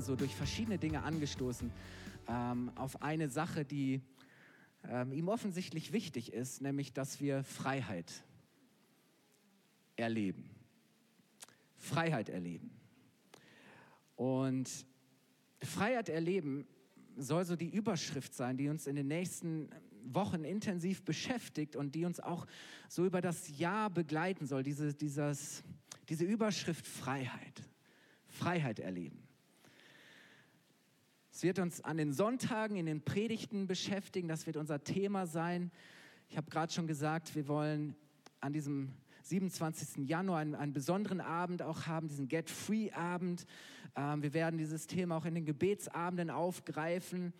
Wieder so durch verschiedene Dinge angestoßen ähm, auf eine Sache, die ähm, ihm offensichtlich wichtig ist, nämlich dass wir Freiheit erleben. Freiheit erleben. Und Freiheit erleben soll so die Überschrift sein, die uns in den nächsten Wochen intensiv beschäftigt und die uns auch so über das Jahr begleiten soll. Diese, dieses, diese Überschrift Freiheit. Freiheit erleben. Es wird uns an den Sonntagen, in den Predigten beschäftigen. Das wird unser Thema sein. Ich habe gerade schon gesagt, wir wollen an diesem 27. Januar einen, einen besonderen Abend auch haben, diesen Get Free Abend. Ähm, wir werden dieses Thema auch in den Gebetsabenden aufgreifen.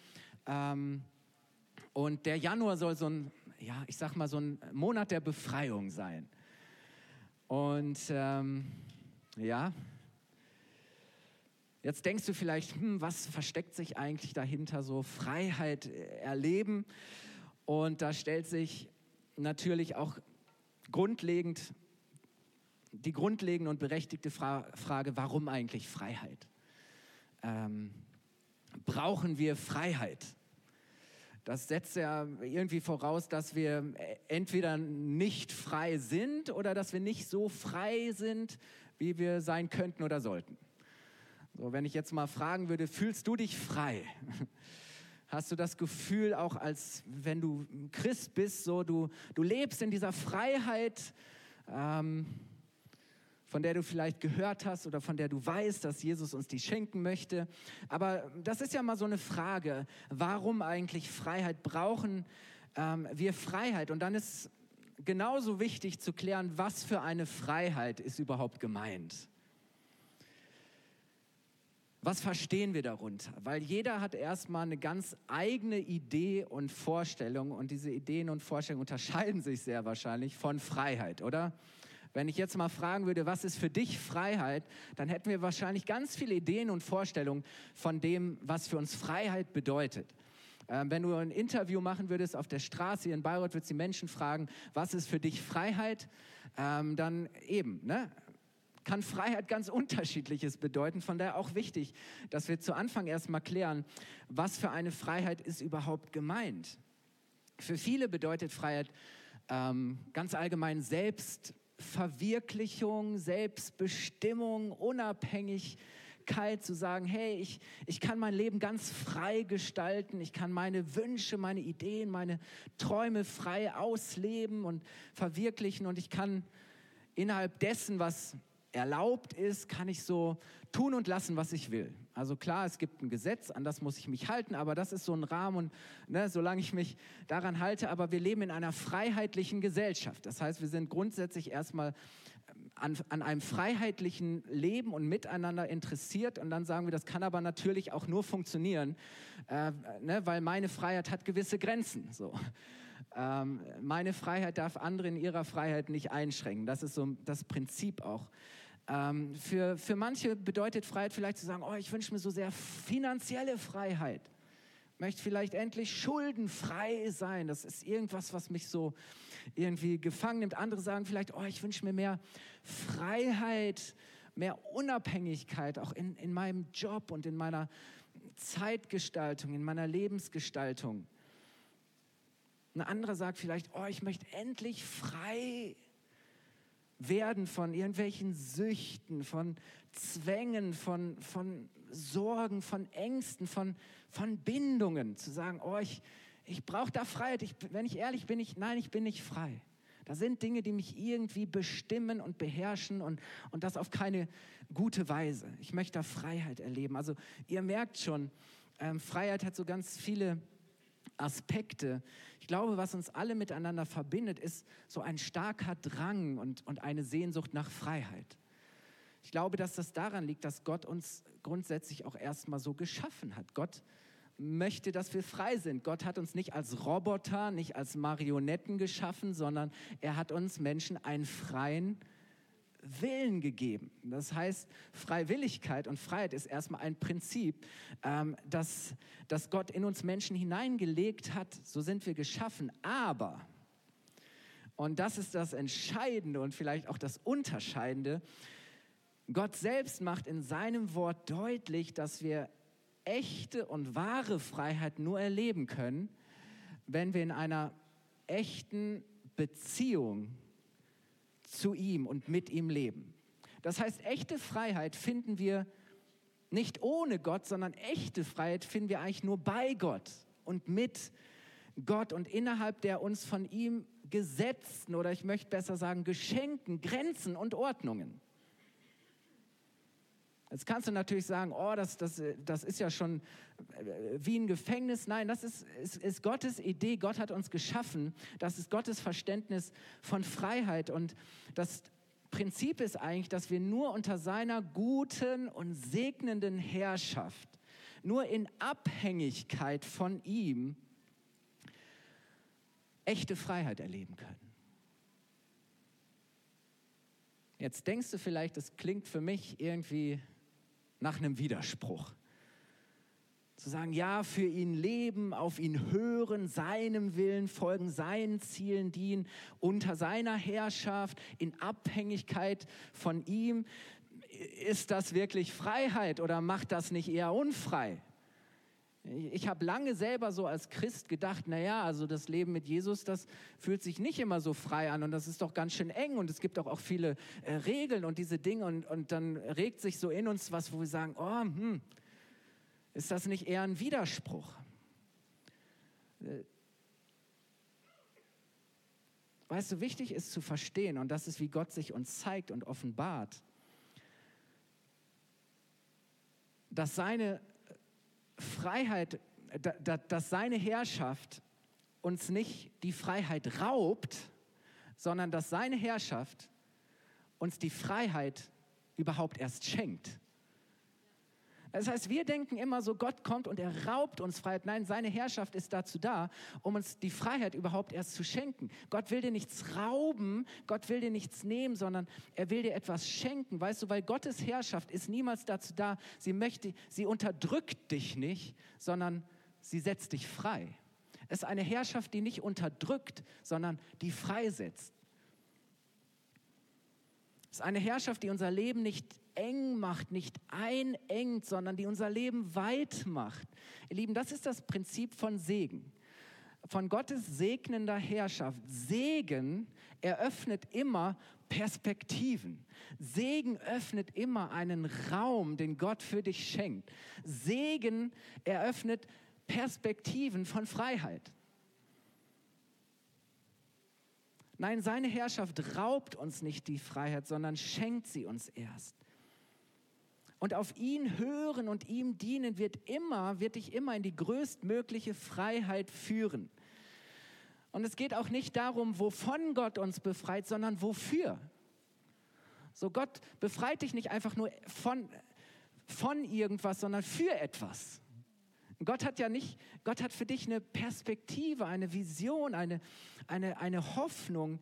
Ähm, und der Januar soll so ein, ja, ich sag mal, so ein Monat der Befreiung sein. Und ähm, ja, jetzt denkst du vielleicht, hm, was versteckt sich eigentlich dahinter, so Freiheit erleben? Und da stellt sich natürlich auch grundlegend die grundlegende und berechtigte Fra Frage, warum eigentlich Freiheit? Ähm, brauchen wir Freiheit? Das setzt ja irgendwie voraus, dass wir entweder nicht frei sind oder dass wir nicht so frei sind, wie wir sein könnten oder sollten. So, wenn ich jetzt mal fragen würde, fühlst du dich frei? Hast du das Gefühl, auch als wenn du Christ bist, so du, du lebst in dieser Freiheit, ähm, von der du vielleicht gehört hast oder von der du weißt, dass Jesus uns die schenken möchte. Aber das ist ja mal so eine Frage, warum eigentlich Freiheit brauchen ähm, wir Freiheit? Und dann ist genauso wichtig zu klären, was für eine Freiheit ist überhaupt gemeint. Was verstehen wir darunter? Weil jeder hat erstmal eine ganz eigene Idee und Vorstellung und diese Ideen und Vorstellungen unterscheiden sich sehr wahrscheinlich von Freiheit, oder? Wenn ich jetzt mal fragen würde, was ist für dich Freiheit, dann hätten wir wahrscheinlich ganz viele Ideen und Vorstellungen von dem, was für uns Freiheit bedeutet. Ähm, wenn du ein Interview machen würdest auf der Straße hier in Bayreuth, würdest du die Menschen fragen, was ist für dich Freiheit? Ähm, dann eben, ne? Kann Freiheit ganz unterschiedliches bedeuten. Von daher auch wichtig, dass wir zu Anfang erstmal klären, was für eine Freiheit ist überhaupt gemeint. Für viele bedeutet Freiheit ähm, ganz allgemein Selbstverwirklichung, Selbstbestimmung, Unabhängigkeit, zu sagen, hey, ich, ich kann mein Leben ganz frei gestalten, ich kann meine Wünsche, meine Ideen, meine Träume frei ausleben und verwirklichen und ich kann innerhalb dessen, was erlaubt ist, kann ich so tun und lassen, was ich will. Also klar, es gibt ein Gesetz, an das muss ich mich halten, aber das ist so ein Rahmen und ne, solange ich mich daran halte, aber wir leben in einer freiheitlichen Gesellschaft. Das heißt, wir sind grundsätzlich erstmal ähm, an, an einem freiheitlichen Leben und Miteinander interessiert und dann sagen wir, das kann aber natürlich auch nur funktionieren, äh, ne, weil meine Freiheit hat gewisse Grenzen. So. Ähm, meine Freiheit darf andere in ihrer Freiheit nicht einschränken. Das ist so das Prinzip auch ähm, für, für manche bedeutet Freiheit vielleicht zu sagen, oh, ich wünsche mir so sehr finanzielle Freiheit. Möchte vielleicht endlich schuldenfrei sein. Das ist irgendwas, was mich so irgendwie gefangen nimmt. Andere sagen vielleicht, oh, ich wünsche mir mehr Freiheit, mehr Unabhängigkeit, auch in, in meinem Job und in meiner Zeitgestaltung, in meiner Lebensgestaltung. Ein anderer sagt vielleicht, oh, ich möchte endlich frei werden von irgendwelchen Süchten, von Zwängen, von, von Sorgen, von Ängsten, von, von Bindungen. Zu sagen, oh, ich, ich brauche da Freiheit. Ich, wenn ich ehrlich bin, ich, nein, ich bin nicht frei. Da sind Dinge, die mich irgendwie bestimmen und beherrschen und, und das auf keine gute Weise. Ich möchte da Freiheit erleben. Also ihr merkt schon, ähm, Freiheit hat so ganz viele Aspekte. Ich glaube, was uns alle miteinander verbindet, ist so ein starker Drang und, und eine Sehnsucht nach Freiheit. Ich glaube, dass das daran liegt, dass Gott uns grundsätzlich auch erstmal so geschaffen hat. Gott möchte, dass wir frei sind. Gott hat uns nicht als Roboter, nicht als Marionetten geschaffen, sondern er hat uns Menschen einen freien Willen gegeben. Das heißt, Freiwilligkeit und Freiheit ist erstmal ein Prinzip, ähm, das, das Gott in uns Menschen hineingelegt hat. So sind wir geschaffen. Aber, und das ist das Entscheidende und vielleicht auch das Unterscheidende, Gott selbst macht in seinem Wort deutlich, dass wir echte und wahre Freiheit nur erleben können, wenn wir in einer echten Beziehung zu ihm und mit ihm leben. Das heißt, echte Freiheit finden wir nicht ohne Gott, sondern echte Freiheit finden wir eigentlich nur bei Gott und mit Gott und innerhalb der uns von ihm gesetzten oder ich möchte besser sagen geschenkten Grenzen und Ordnungen. Jetzt kannst du natürlich sagen, oh, das, das, das ist ja schon äh, wie ein Gefängnis. Nein, das ist, ist, ist Gottes Idee. Gott hat uns geschaffen. Das ist Gottes Verständnis von Freiheit. Und das Prinzip ist eigentlich, dass wir nur unter seiner guten und segnenden Herrschaft, nur in Abhängigkeit von ihm, echte Freiheit erleben können. Jetzt denkst du vielleicht, das klingt für mich irgendwie nach einem Widerspruch. Zu sagen, ja, für ihn leben, auf ihn hören, seinem Willen folgen, seinen Zielen dienen, unter seiner Herrschaft, in Abhängigkeit von ihm. Ist das wirklich Freiheit oder macht das nicht eher unfrei? Ich habe lange selber so als Christ gedacht, naja, also das Leben mit Jesus, das fühlt sich nicht immer so frei an und das ist doch ganz schön eng und es gibt auch, auch viele äh, Regeln und diese Dinge und, und dann regt sich so in uns was, wo wir sagen, oh, hm, ist das nicht eher ein Widerspruch? Äh, weißt du, wichtig ist zu verstehen und das ist, wie Gott sich uns zeigt und offenbart, dass seine Freiheit, dass seine Herrschaft uns nicht die Freiheit raubt, sondern dass seine Herrschaft uns die Freiheit überhaupt erst schenkt. Das heißt, wir denken immer so, Gott kommt und er raubt uns Freiheit. Nein, seine Herrschaft ist dazu da, um uns die Freiheit überhaupt erst zu schenken. Gott will dir nichts rauben, Gott will dir nichts nehmen, sondern er will dir etwas schenken. Weißt du, weil Gottes Herrschaft ist niemals dazu da, sie möchte, sie unterdrückt dich nicht, sondern sie setzt dich frei. Es ist eine Herrschaft, die nicht unterdrückt, sondern die freisetzt. Es ist eine Herrschaft, die unser Leben nicht eng macht, nicht einengt, sondern die unser Leben weit macht. Ihr Lieben, das ist das Prinzip von Segen. Von Gottes segnender Herrschaft. Segen eröffnet immer Perspektiven. Segen öffnet immer einen Raum, den Gott für dich schenkt. Segen eröffnet Perspektiven von Freiheit. Nein, seine Herrschaft raubt uns nicht die Freiheit, sondern schenkt sie uns erst. Und auf ihn hören und ihm dienen wird immer, wird dich immer in die größtmögliche Freiheit führen. Und es geht auch nicht darum, wovon Gott uns befreit, sondern wofür. So Gott befreit dich nicht einfach nur von, von irgendwas, sondern für etwas. Gott hat ja nicht, Gott hat für dich eine Perspektive, eine Vision, eine, eine, eine Hoffnung.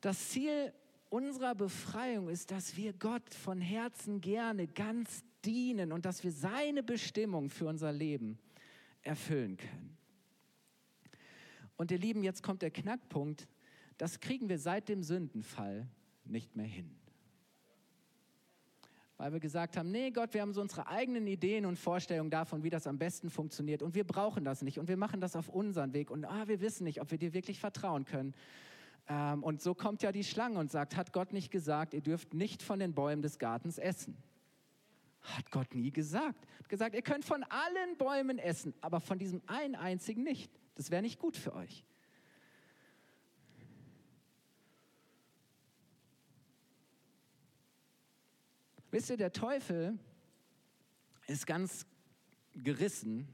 Das Ziel unserer Befreiung ist, dass wir Gott von Herzen gerne ganz dienen und dass wir seine Bestimmung für unser Leben erfüllen können. Und ihr Lieben, jetzt kommt der Knackpunkt, das kriegen wir seit dem Sündenfall nicht mehr hin. Weil wir gesagt haben, nee Gott, wir haben so unsere eigenen Ideen und Vorstellungen davon, wie das am besten funktioniert und wir brauchen das nicht und wir machen das auf unseren Weg und ah, wir wissen nicht, ob wir dir wirklich vertrauen können. Ähm, und so kommt ja die Schlange und sagt, hat Gott nicht gesagt, ihr dürft nicht von den Bäumen des Gartens essen? Hat Gott nie gesagt. Hat gesagt, ihr könnt von allen Bäumen essen, aber von diesem einen einzigen nicht. Das wäre nicht gut für euch. Wisst ihr, der Teufel ist ganz gerissen.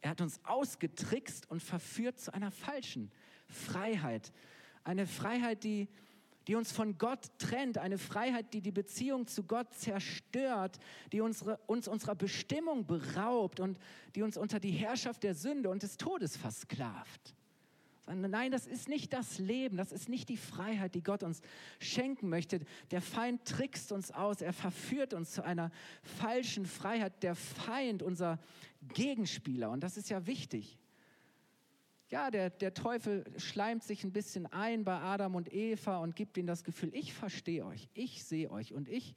Er hat uns ausgetrickst und verführt zu einer falschen Freiheit. Eine Freiheit, die, die uns von Gott trennt, eine Freiheit, die die Beziehung zu Gott zerstört, die unsere, uns unserer Bestimmung beraubt und die uns unter die Herrschaft der Sünde und des Todes versklavt. Nein, das ist nicht das Leben, das ist nicht die Freiheit, die Gott uns schenken möchte. Der Feind trickst uns aus, er verführt uns zu einer falschen Freiheit. Der Feind, unser Gegenspieler, und das ist ja wichtig. Ja, der, der Teufel schleimt sich ein bisschen ein bei Adam und Eva und gibt ihnen das Gefühl, ich verstehe euch, ich sehe euch und ich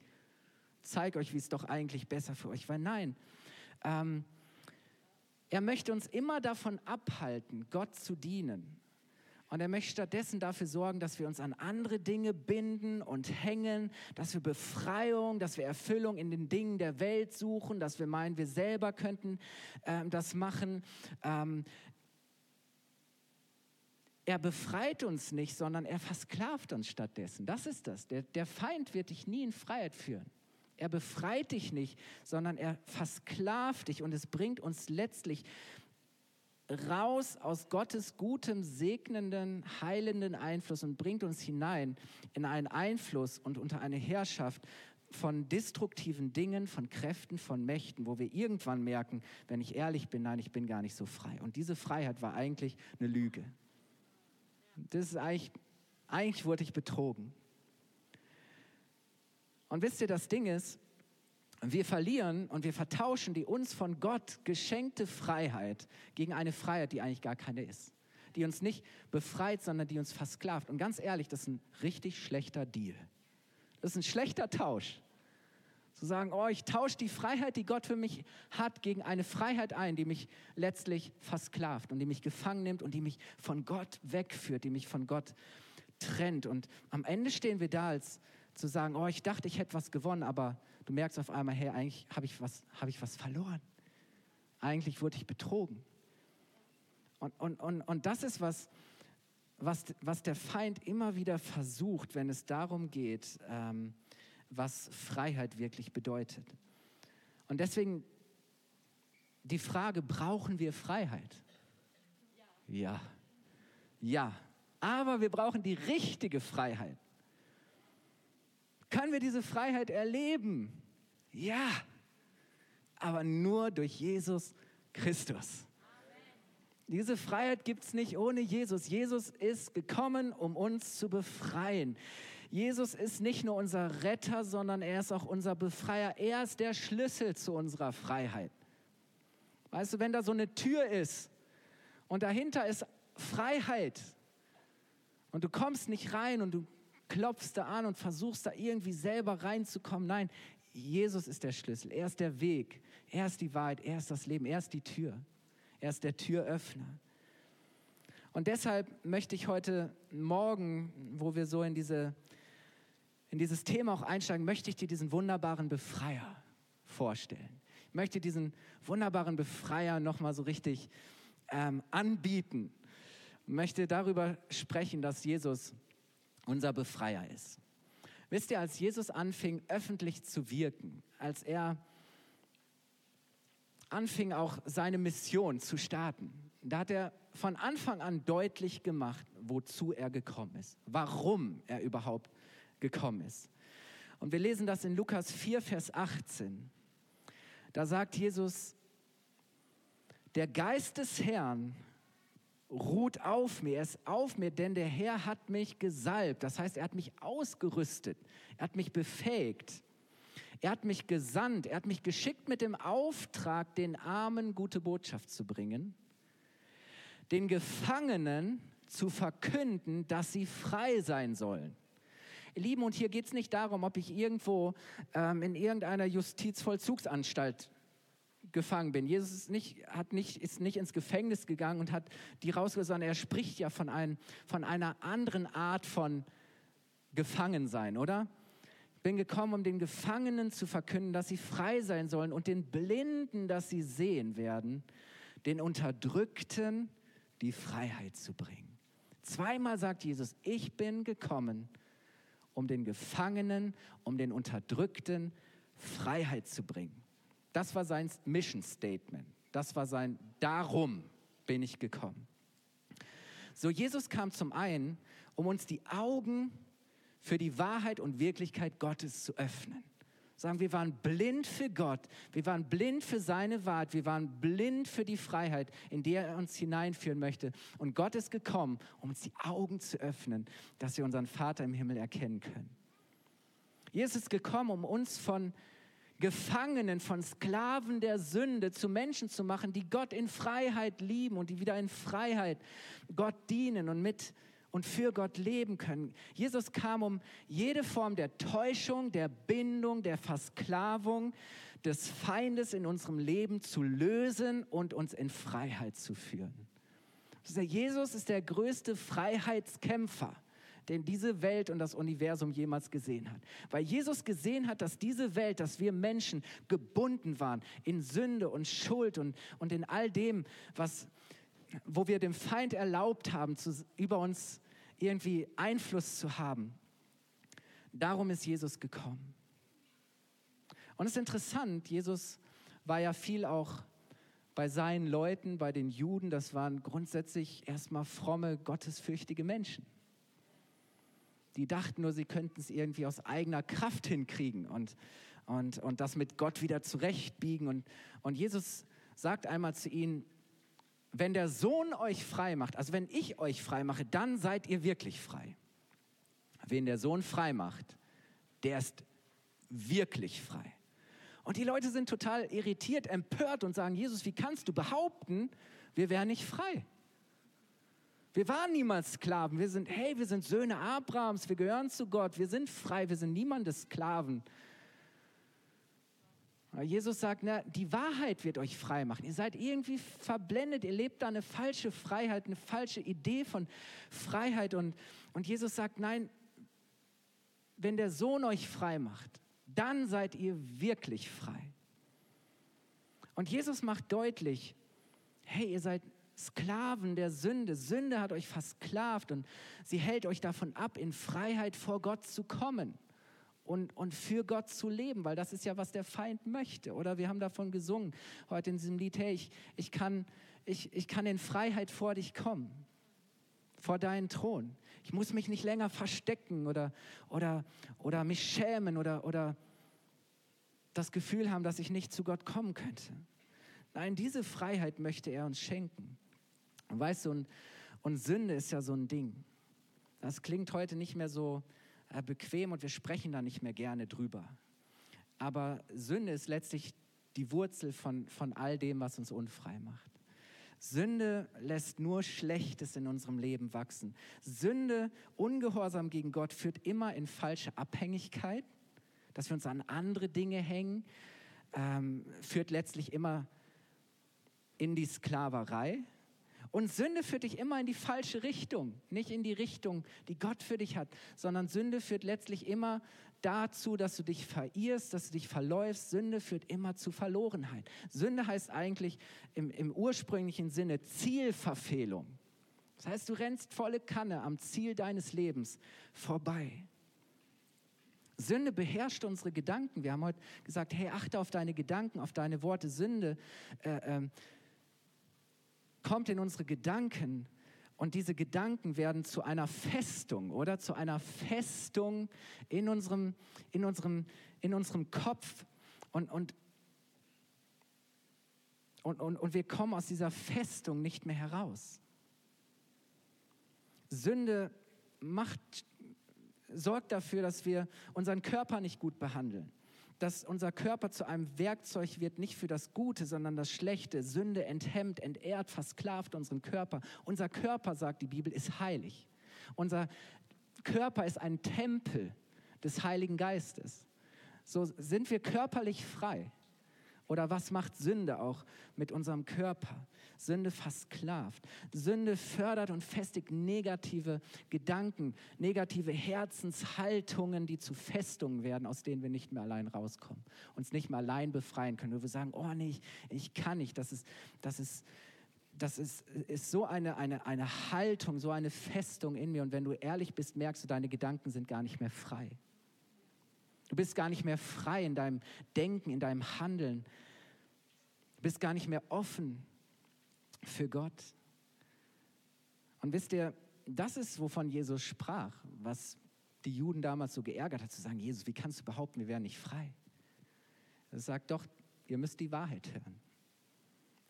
zeige euch, wie es doch eigentlich besser für euch war. Nein, ähm, er möchte uns immer davon abhalten, Gott zu dienen. Und er möchte stattdessen dafür sorgen, dass wir uns an andere Dinge binden und hängen, dass wir Befreiung, dass wir Erfüllung in den Dingen der Welt suchen, dass wir meinen, wir selber könnten ähm, das machen. Ähm, er befreit uns nicht, sondern er versklavt uns stattdessen. Das ist das. Der, der Feind wird dich nie in Freiheit führen. Er befreit dich nicht, sondern er versklavt dich und es bringt uns letztlich raus aus Gottes gutem, segnenden, heilenden Einfluss und bringt uns hinein in einen Einfluss und unter eine Herrschaft von destruktiven Dingen, von Kräften, von Mächten, wo wir irgendwann merken, wenn ich ehrlich bin, nein, ich bin gar nicht so frei. Und diese Freiheit war eigentlich eine Lüge. Das ist eigentlich, eigentlich wurde ich betrogen. Und wisst ihr, das Ding ist, wir verlieren und wir vertauschen die uns von Gott geschenkte Freiheit gegen eine Freiheit, die eigentlich gar keine ist. Die uns nicht befreit, sondern die uns versklavt. Und ganz ehrlich, das ist ein richtig schlechter Deal. Das ist ein schlechter Tausch. Zu sagen, oh, ich tausche die Freiheit, die Gott für mich hat, gegen eine Freiheit ein, die mich letztlich versklavt und die mich gefangen nimmt und die mich von Gott wegführt, die mich von Gott trennt. Und am Ende stehen wir da als zu sagen, oh, ich dachte, ich hätte was gewonnen, aber du merkst auf einmal, hey, eigentlich habe ich, was, hab ich was verloren. Eigentlich wurde ich betrogen. Und, und, und, und das ist was, was, was der Feind immer wieder versucht, wenn es darum geht, ähm, was Freiheit wirklich bedeutet. Und deswegen die Frage, brauchen wir Freiheit? Ja. Ja. Aber wir brauchen die richtige Freiheit. Können wir diese Freiheit erleben? Ja. Aber nur durch Jesus Christus. Diese Freiheit gibt es nicht ohne Jesus. Jesus ist gekommen, um uns zu befreien. Jesus ist nicht nur unser Retter, sondern er ist auch unser Befreier. Er ist der Schlüssel zu unserer Freiheit. Weißt du, wenn da so eine Tür ist und dahinter ist Freiheit und du kommst nicht rein und du klopfst da an und versuchst da irgendwie selber reinzukommen. Nein, Jesus ist der Schlüssel, er ist der Weg, er ist die Wahrheit, er ist das Leben, er ist die Tür, er ist der Türöffner. Und deshalb möchte ich heute Morgen, wo wir so in diese in dieses Thema auch einsteigen, möchte ich dir diesen wunderbaren Befreier vorstellen. Ich möchte diesen wunderbaren Befreier nochmal so richtig ähm, anbieten. Ich möchte darüber sprechen, dass Jesus unser Befreier ist. Wisst ihr, als Jesus anfing, öffentlich zu wirken, als er anfing, auch seine Mission zu starten, da hat er von Anfang an deutlich gemacht, wozu er gekommen ist, warum er überhaupt gekommen ist. Und wir lesen das in Lukas 4, Vers 18. Da sagt Jesus, der Geist des Herrn ruht auf mir, er ist auf mir, denn der Herr hat mich gesalbt. Das heißt, er hat mich ausgerüstet, er hat mich befähigt, er hat mich gesandt, er hat mich geschickt mit dem Auftrag, den Armen gute Botschaft zu bringen, den Gefangenen zu verkünden, dass sie frei sein sollen Lieben, und hier geht es nicht darum, ob ich irgendwo ähm, in irgendeiner Justizvollzugsanstalt gefangen bin. Jesus ist nicht, hat nicht, ist nicht ins Gefängnis gegangen und hat die rausgeholt, sondern er spricht ja von, ein, von einer anderen Art von Gefangensein, oder? Ich bin gekommen, um den Gefangenen zu verkünden, dass sie frei sein sollen und den Blinden, dass sie sehen werden, den Unterdrückten die Freiheit zu bringen. Zweimal sagt Jesus, ich bin gekommen, um den Gefangenen, um den Unterdrückten Freiheit zu bringen. Das war sein Mission Statement. Das war sein Darum bin ich gekommen. So, Jesus kam zum einen, um uns die Augen für die Wahrheit und Wirklichkeit Gottes zu öffnen. Sagen, wir waren blind für Gott, wir waren blind für seine Wahrheit, wir waren blind für die Freiheit, in die er uns hineinführen möchte. Und Gott ist gekommen, um uns die Augen zu öffnen, dass wir unseren Vater im Himmel erkennen können. Jesus ist gekommen, um uns von Gefangenen, von Sklaven der Sünde zu Menschen zu machen, die Gott in Freiheit lieben und die wieder in Freiheit Gott dienen und mit und für Gott leben können. Jesus kam, um jede Form der Täuschung, der Bindung, der Versklavung des Feindes in unserem Leben zu lösen und uns in Freiheit zu führen. Jesus ist der größte Freiheitskämpfer den diese Welt und das Universum jemals gesehen hat. Weil Jesus gesehen hat, dass diese Welt, dass wir Menschen gebunden waren in Sünde und Schuld und, und in all dem, was, wo wir dem Feind erlaubt haben, zu, über uns irgendwie Einfluss zu haben. Darum ist Jesus gekommen. Und es ist interessant, Jesus war ja viel auch bei seinen Leuten, bei den Juden, das waren grundsätzlich erstmal fromme, gottesfürchtige Menschen. Die dachten nur, sie könnten es irgendwie aus eigener Kraft hinkriegen und, und, und das mit Gott wieder zurechtbiegen. Und, und Jesus sagt einmal zu ihnen, wenn der Sohn euch frei macht, also wenn ich euch frei mache, dann seid ihr wirklich frei. Wen der Sohn frei macht, der ist wirklich frei. Und die Leute sind total irritiert, empört und sagen, Jesus, wie kannst du behaupten, wir wären nicht frei? Wir waren niemals Sklaven. Wir sind, hey, wir sind Söhne Abrahams, wir gehören zu Gott, wir sind frei, wir sind niemandes Sklaven. Jesus sagt, na, die Wahrheit wird euch frei machen. Ihr seid irgendwie verblendet, ihr lebt da eine falsche Freiheit, eine falsche Idee von Freiheit. Und, und Jesus sagt, nein, wenn der Sohn euch frei macht, dann seid ihr wirklich frei. Und Jesus macht deutlich, hey, ihr seid Sklaven der Sünde. Sünde hat euch versklavt und sie hält euch davon ab, in Freiheit vor Gott zu kommen und, und für Gott zu leben, weil das ist ja, was der Feind möchte. Oder wir haben davon gesungen heute in diesem Lied, hey, ich, ich, kann, ich, ich kann in Freiheit vor dich kommen, vor deinen Thron. Ich muss mich nicht länger verstecken oder, oder, oder mich schämen oder, oder das Gefühl haben, dass ich nicht zu Gott kommen könnte. Nein, diese Freiheit möchte er uns schenken. Und weißt du, und, und Sünde ist ja so ein Ding. Das klingt heute nicht mehr so, bequem und wir sprechen da nicht mehr gerne drüber. Aber Sünde ist letztlich die Wurzel von, von all dem, was uns unfrei macht. Sünde lässt nur Schlechtes in unserem Leben wachsen. Sünde, Ungehorsam gegen Gott führt immer in falsche Abhängigkeit, dass wir uns an andere Dinge hängen, ähm, führt letztlich immer in die Sklaverei, und Sünde führt dich immer in die falsche Richtung, nicht in die Richtung, die Gott für dich hat, sondern Sünde führt letztlich immer dazu, dass du dich verirrst, dass du dich verläufst. Sünde führt immer zu Verlorenheit. Sünde heißt eigentlich im, im ursprünglichen Sinne Zielverfehlung. Das heißt, du rennst volle Kanne am Ziel deines Lebens vorbei. Sünde beherrscht unsere Gedanken. Wir haben heute gesagt, hey, achte auf deine Gedanken, auf deine Worte. Sünde äh, äh, kommt in unsere Gedanken und diese Gedanken werden zu einer Festung oder? Zu einer Festung in unserem, in unserem, in unserem Kopf. Und, und, und, und, und wir kommen aus dieser Festung nicht mehr heraus. Sünde macht, sorgt dafür, dass wir unseren Körper nicht gut behandeln dass unser Körper zu einem Werkzeug wird, nicht für das Gute, sondern das Schlechte. Sünde enthemmt, entehrt, versklavt unseren Körper. Unser Körper, sagt die Bibel, ist heilig. Unser Körper ist ein Tempel des Heiligen Geistes. So sind wir körperlich frei. Oder was macht Sünde auch mit unserem Körper? Sünde versklavt. Sünde fördert und festigt negative Gedanken, negative Herzenshaltungen, die zu Festungen werden, aus denen wir nicht mehr allein rauskommen, uns nicht mehr allein befreien können. Wo wir sagen, oh nee, ich, ich kann nicht. Das ist, das ist, das ist, ist so eine, eine, eine Haltung, so eine Festung in mir. Und wenn du ehrlich bist, merkst du, deine Gedanken sind gar nicht mehr frei. Du bist gar nicht mehr frei in deinem Denken, in deinem Handeln. Du bist gar nicht mehr offen für Gott. Und wisst ihr, das ist, wovon Jesus sprach, was die Juden damals so geärgert hat, zu sagen, Jesus, wie kannst du behaupten, wir wären nicht frei? Er sagt doch, ihr müsst die Wahrheit hören.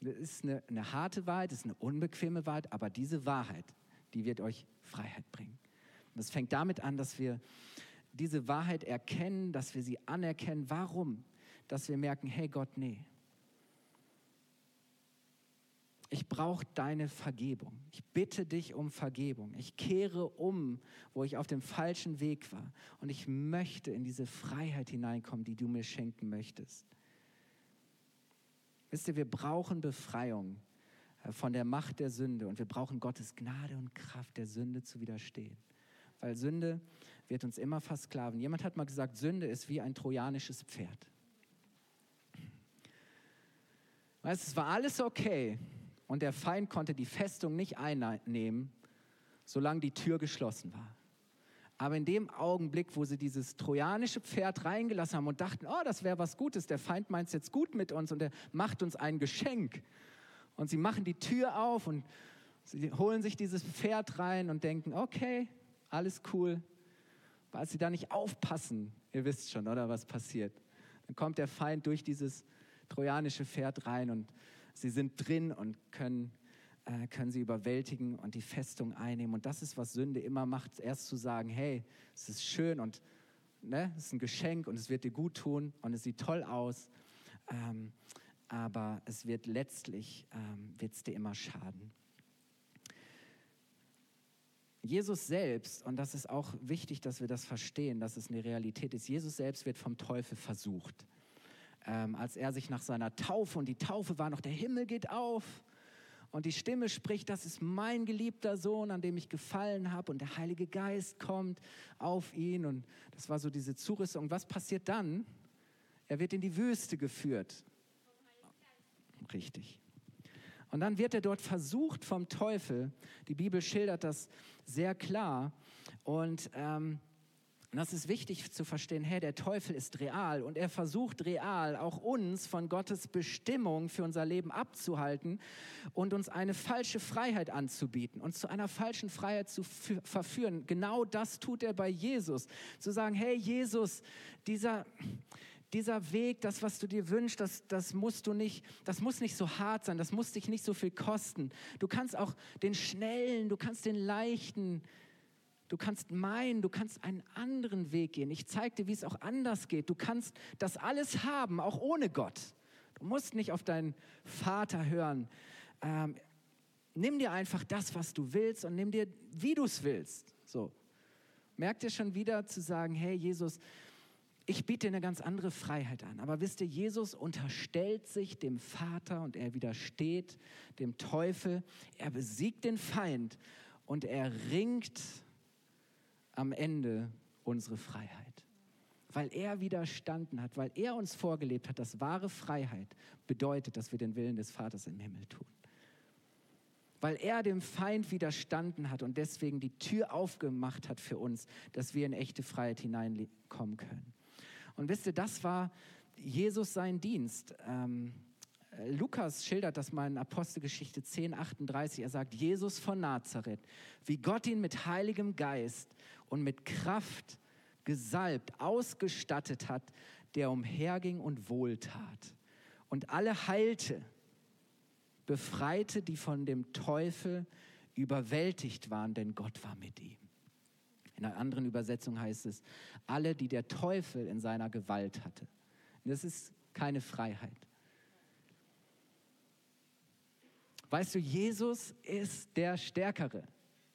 Das ist eine, eine harte Wahrheit, das ist eine unbequeme Wahrheit, aber diese Wahrheit, die wird euch Freiheit bringen. Und das fängt damit an, dass wir diese Wahrheit erkennen, dass wir sie anerkennen. Warum? Dass wir merken, hey Gott, nee. Ich brauche deine Vergebung. Ich bitte dich um Vergebung. Ich kehre um, wo ich auf dem falschen Weg war. Und ich möchte in diese Freiheit hineinkommen, die du mir schenken möchtest. Wisst ihr, wir brauchen Befreiung äh, von der Macht der Sünde und wir brauchen Gottes Gnade und Kraft, der Sünde zu widerstehen. Weil Sünde wird uns immer versklaven. Jemand hat mal gesagt, Sünde ist wie ein trojanisches Pferd. Weißt, es war alles okay und der Feind konnte die Festung nicht einnehmen, solange die Tür geschlossen war. Aber in dem Augenblick, wo sie dieses trojanische Pferd reingelassen haben und dachten, oh, das wäre was Gutes, der Feind meint es jetzt gut mit uns und er macht uns ein Geschenk. Und sie machen die Tür auf und sie holen sich dieses Pferd rein und denken, okay, alles cool. Weil sie da nicht aufpassen, ihr wisst schon, oder was passiert. Dann kommt der Feind durch dieses trojanische Pferd rein und sie sind drin und können äh, können sie überwältigen und die Festung einnehmen. Und das ist, was Sünde immer macht, erst zu sagen, hey, es ist schön und ne, es ist ein Geschenk und es wird dir gut tun und es sieht toll aus, ähm, aber es wird letztlich, ähm, wird es dir immer schaden. Jesus selbst, und das ist auch wichtig, dass wir das verstehen, dass es eine Realität ist, Jesus selbst wird vom Teufel versucht. Ähm, als er sich nach seiner Taufe, und die Taufe war noch, der Himmel geht auf, und die Stimme spricht, das ist mein geliebter Sohn, an dem ich gefallen habe und der Heilige Geist kommt auf ihn und das war so diese Zurüstung. Was passiert dann? Er wird in die Wüste geführt. Richtig. Und dann wird er dort versucht vom Teufel. Die Bibel schildert das sehr klar. Und ähm, und das ist wichtig zu verstehen, hey, der Teufel ist real und er versucht real auch uns von Gottes Bestimmung für unser Leben abzuhalten und uns eine falsche Freiheit anzubieten, uns zu einer falschen Freiheit zu verführen. Genau das tut er bei Jesus. Zu sagen, hey Jesus, dieser, dieser Weg, das, was du dir wünschst, das, das musst du nicht, das muss nicht so hart sein, das muss dich nicht so viel kosten. Du kannst auch den schnellen, du kannst den leichten, Du kannst meinen, du kannst einen anderen Weg gehen. Ich zeige dir, wie es auch anders geht. Du kannst das alles haben, auch ohne Gott. Du musst nicht auf deinen Vater hören. Ähm, nimm dir einfach das, was du willst und nimm dir, wie du es willst. So. Merkt ihr schon wieder zu sagen, hey Jesus, ich biete dir eine ganz andere Freiheit an. Aber wisst ihr, Jesus unterstellt sich dem Vater und er widersteht dem Teufel. Er besiegt den Feind und er ringt am Ende unsere Freiheit. Weil er widerstanden hat, weil er uns vorgelebt hat, dass wahre Freiheit bedeutet, dass wir den Willen des Vaters im Himmel tun. Weil er dem Feind widerstanden hat und deswegen die Tür aufgemacht hat für uns, dass wir in echte Freiheit hineinkommen können. Und wisst ihr, das war Jesus sein Dienst. Ähm, Lukas schildert das mal in Apostelgeschichte 10, 38. Er sagt, Jesus von Nazareth, wie Gott ihn mit heiligem Geist und mit Kraft gesalbt, ausgestattet hat, der umherging und wohltat und alle heilte, befreite, die von dem Teufel überwältigt waren, denn Gott war mit ihm. In einer anderen Übersetzung heißt es, alle, die der Teufel in seiner Gewalt hatte. das ist keine Freiheit. Weißt du, Jesus ist der Stärkere.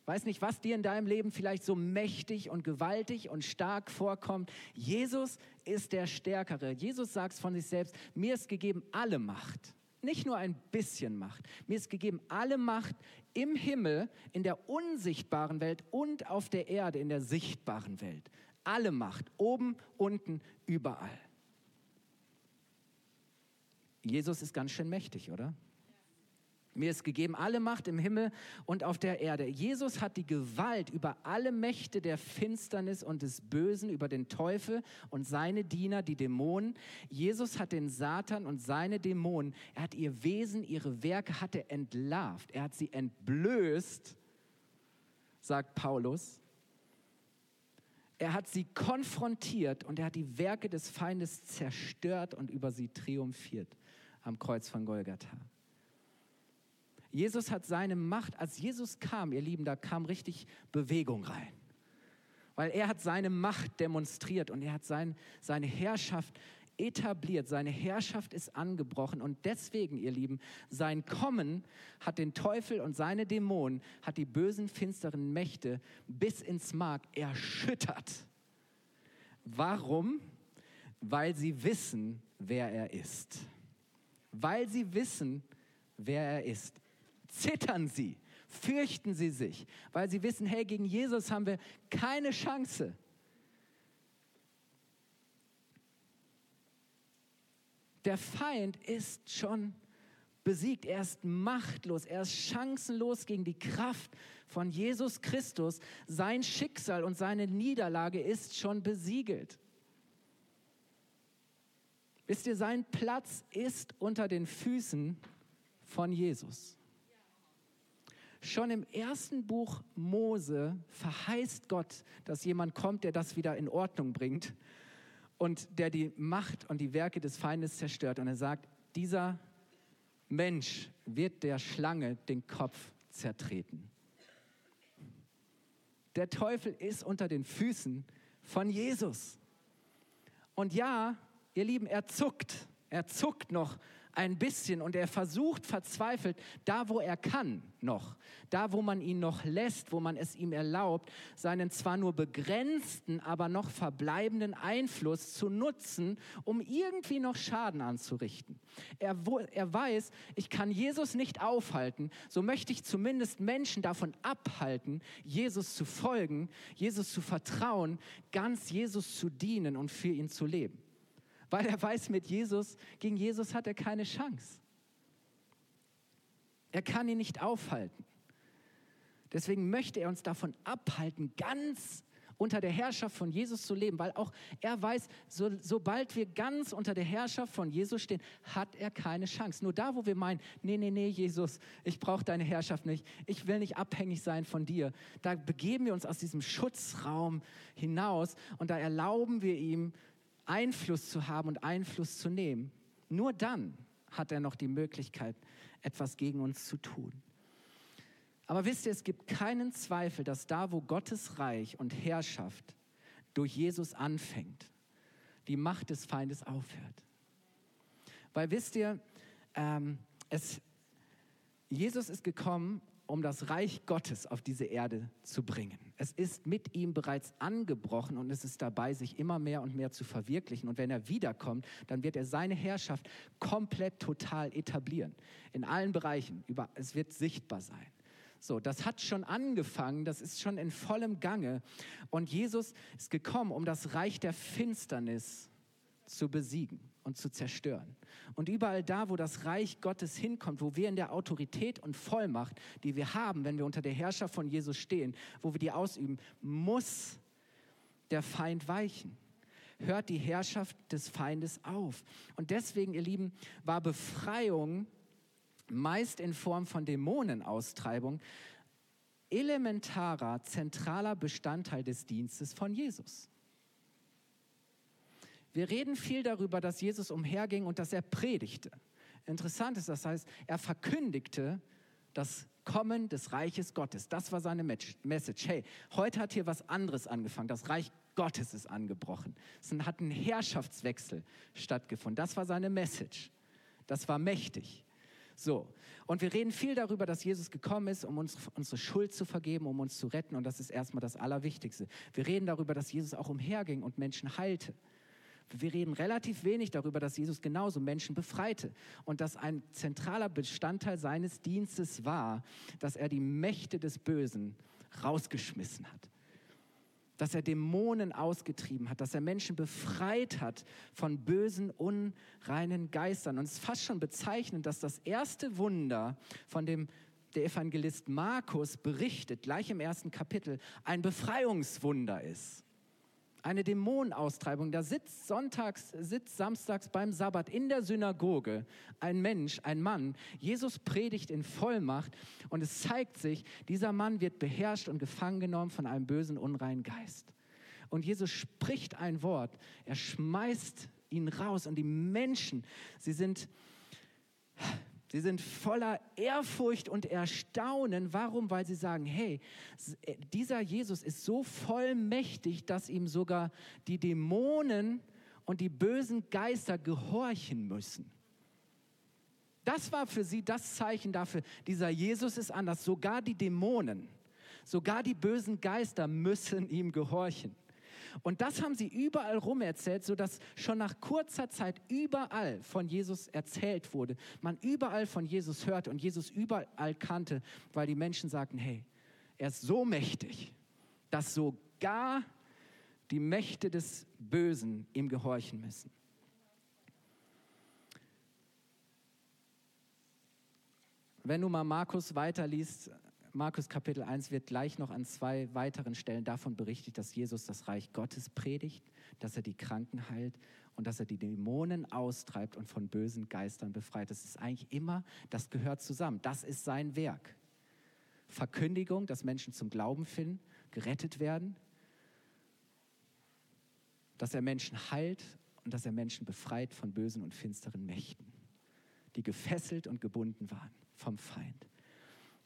Weiß nicht, was dir in deinem Leben vielleicht so mächtig und gewaltig und stark vorkommt. Jesus ist der Stärkere. Jesus sagt von sich selbst, mir ist gegeben alle Macht. Nicht nur ein bisschen Macht. Mir ist gegeben alle Macht im Himmel, in der unsichtbaren Welt und auf der Erde, in der sichtbaren Welt. Alle Macht, oben, unten, überall. Jesus ist ganz schön mächtig, oder? Mir ist gegeben alle Macht im Himmel und auf der Erde. Jesus hat die Gewalt über alle Mächte der Finsternis und des Bösen, über den Teufel und seine Diener, die Dämonen. Jesus hat den Satan und seine Dämonen, er hat ihr Wesen, ihre Werke, hat er entlarvt. Er hat sie entblößt, sagt Paulus. Er hat sie konfrontiert und er hat die Werke des Feindes zerstört und über sie triumphiert am Kreuz von Golgatha. Jesus hat seine Macht, als Jesus kam, ihr Lieben, da kam richtig Bewegung rein. Weil er hat seine Macht demonstriert und er hat sein, seine Herrschaft etabliert, seine Herrschaft ist angebrochen und deswegen, ihr Lieben, sein Kommen hat den Teufel und seine Dämonen, hat die bösen, finsteren Mächte bis ins Mark erschüttert. Warum? Weil sie wissen, wer er ist. Weil sie wissen, wer er ist. Zittern sie, fürchten sie sich, weil sie wissen, hey, gegen Jesus haben wir keine Chance. Der Feind ist schon besiegt, er ist machtlos, er ist chancenlos gegen die Kraft von Jesus Christus. Sein Schicksal und seine Niederlage ist schon besiegelt. Wisst ihr, sein Platz ist unter den Füßen von Jesus. Schon im ersten Buch Mose verheißt Gott, dass jemand kommt, der das wieder in Ordnung bringt und der die Macht und die Werke des Feindes zerstört. Und er sagt, dieser Mensch wird der Schlange den Kopf zertreten. Der Teufel ist unter den Füßen von Jesus. Und ja, ihr Lieben, er zuckt. Er zuckt noch ein bisschen und er versucht verzweifelt, da wo er kann noch, da wo man ihn noch lässt, wo man es ihm erlaubt, seinen zwar nur begrenzten, aber noch verbleibenden Einfluss zu nutzen, um irgendwie noch Schaden anzurichten. Er, er weiß, ich kann Jesus nicht aufhalten, so möchte ich zumindest Menschen davon abhalten, Jesus zu folgen, Jesus zu vertrauen, ganz Jesus zu dienen und für ihn zu leben weil er weiß, mit Jesus, gegen Jesus hat er keine Chance. Er kann ihn nicht aufhalten. Deswegen möchte er uns davon abhalten, ganz unter der Herrschaft von Jesus zu leben, weil auch er weiß, so, sobald wir ganz unter der Herrschaft von Jesus stehen, hat er keine Chance. Nur da, wo wir meinen, nee, nee, nee, Jesus, ich brauche deine Herrschaft nicht, ich will nicht abhängig sein von dir, da begeben wir uns aus diesem Schutzraum hinaus und da erlauben wir ihm, Einfluss zu haben und Einfluss zu nehmen. Nur dann hat er noch die Möglichkeit, etwas gegen uns zu tun. Aber wisst ihr, es gibt keinen Zweifel, dass da, wo Gottes Reich und Herrschaft durch Jesus anfängt, die Macht des Feindes aufhört. Weil wisst ihr, ähm, es, Jesus ist gekommen, um das Reich Gottes auf diese Erde zu bringen. Es ist mit ihm bereits angebrochen und es ist dabei, sich immer mehr und mehr zu verwirklichen. Und wenn er wiederkommt, dann wird er seine Herrschaft komplett total etablieren. In allen Bereichen. es wird sichtbar sein. So, das hat schon angefangen, das ist schon in vollem Gange. Und Jesus ist gekommen, um das Reich der Finsternis zu besiegen und zu zerstören. Und überall da, wo das Reich Gottes hinkommt, wo wir in der Autorität und Vollmacht, die wir haben, wenn wir unter der Herrschaft von Jesus stehen, wo wir die ausüben, muss der Feind weichen. Hört die Herrschaft des Feindes auf. Und deswegen, ihr Lieben, war Befreiung meist in Form von Dämonenaustreibung elementarer, zentraler Bestandteil des Dienstes von Jesus. Wir reden viel darüber, dass Jesus umherging und dass er predigte. Interessant ist, das heißt, er verkündigte das Kommen des Reiches Gottes. Das war seine Message. Hey, heute hat hier was anderes angefangen. Das Reich Gottes ist angebrochen. Es hat ein Herrschaftswechsel stattgefunden. Das war seine Message. Das war mächtig. So, und wir reden viel darüber, dass Jesus gekommen ist, um uns unsere Schuld zu vergeben, um uns zu retten. Und das ist erstmal das Allerwichtigste. Wir reden darüber, dass Jesus auch umherging und Menschen heilte. Wir reden relativ wenig darüber, dass Jesus genauso Menschen befreite und dass ein zentraler Bestandteil seines Dienstes war, dass er die Mächte des Bösen rausgeschmissen hat. Dass er Dämonen ausgetrieben hat, dass er Menschen befreit hat von bösen, unreinen Geistern. Und es ist fast schon bezeichnend, dass das erste Wunder, von dem der Evangelist Markus berichtet, gleich im ersten Kapitel, ein Befreiungswunder ist eine Dämonenaustreibung. Da sitzt sonntags, sitzt samstags beim Sabbat in der Synagoge ein Mensch, ein Mann. Jesus predigt in Vollmacht und es zeigt sich, dieser Mann wird beherrscht und gefangen genommen von einem bösen, unreinen Geist. Und Jesus spricht ein Wort. Er schmeißt ihn raus. Und die Menschen, sie sind, sie sind voller Ehrfurcht und Erstaunen. Warum? Weil sie sagen, hey, dieser Jesus ist so vollmächtig, dass ihm sogar die Dämonen und die bösen Geister gehorchen müssen. Das war für sie das Zeichen dafür, dieser Jesus ist anders. Sogar die Dämonen, sogar die bösen Geister müssen ihm gehorchen. Und das haben sie überall rum erzählt, sodass schon nach kurzer Zeit überall von Jesus erzählt wurde. Man überall von Jesus hörte und Jesus überall kannte, weil die Menschen sagten, hey, er ist so mächtig, dass sogar die Mächte des Bösen ihm gehorchen müssen. Wenn du mal Markus weiterliest, Markus Kapitel 1 wird gleich noch an zwei weiteren Stellen davon berichtet, dass Jesus das Reich Gottes predigt, dass er die Kranken heilt und dass er die Dämonen austreibt und von bösen Geistern befreit. Das ist eigentlich immer, das gehört zusammen. Das ist sein Werk. Verkündigung, dass Menschen zum Glauben finden, gerettet werden, dass er Menschen heilt und dass er Menschen befreit von bösen und finsteren Mächten, die gefesselt und gebunden waren vom Feind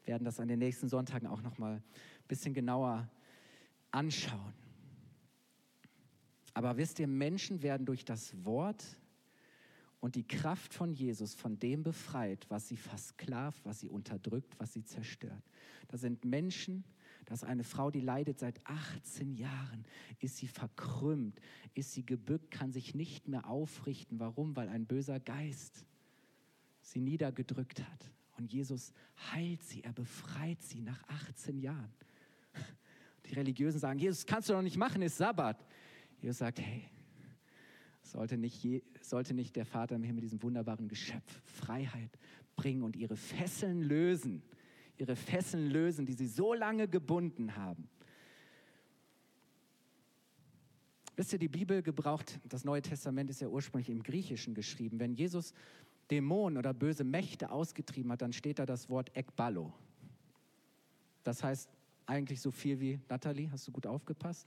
werden das an den nächsten Sonntagen auch noch mal ein bisschen genauer anschauen. Aber wisst ihr, Menschen werden durch das Wort und die Kraft von Jesus von dem befreit, was sie versklavt, was sie unterdrückt, was sie zerstört. Da sind Menschen, das ist eine Frau, die leidet seit 18 Jahren, ist sie verkrümmt, ist sie gebückt, kann sich nicht mehr aufrichten. Warum? Weil ein böser Geist sie niedergedrückt hat. Und Jesus heilt sie, er befreit sie nach 18 Jahren. Die Religiösen sagen, Jesus, kannst du doch nicht machen, ist Sabbat. Jesus sagt, hey, sollte nicht, je, sollte nicht der Vater im Himmel diesem wunderbaren Geschöpf Freiheit bringen und ihre Fesseln lösen, ihre Fesseln lösen, die sie so lange gebunden haben. Wisst ihr, die Bibel gebraucht, das Neue Testament ist ja ursprünglich im Griechischen geschrieben. Wenn Jesus Dämonen oder böse Mächte ausgetrieben hat, dann steht da das Wort Ekballo. Das heißt eigentlich so viel wie, Natalie, hast du gut aufgepasst?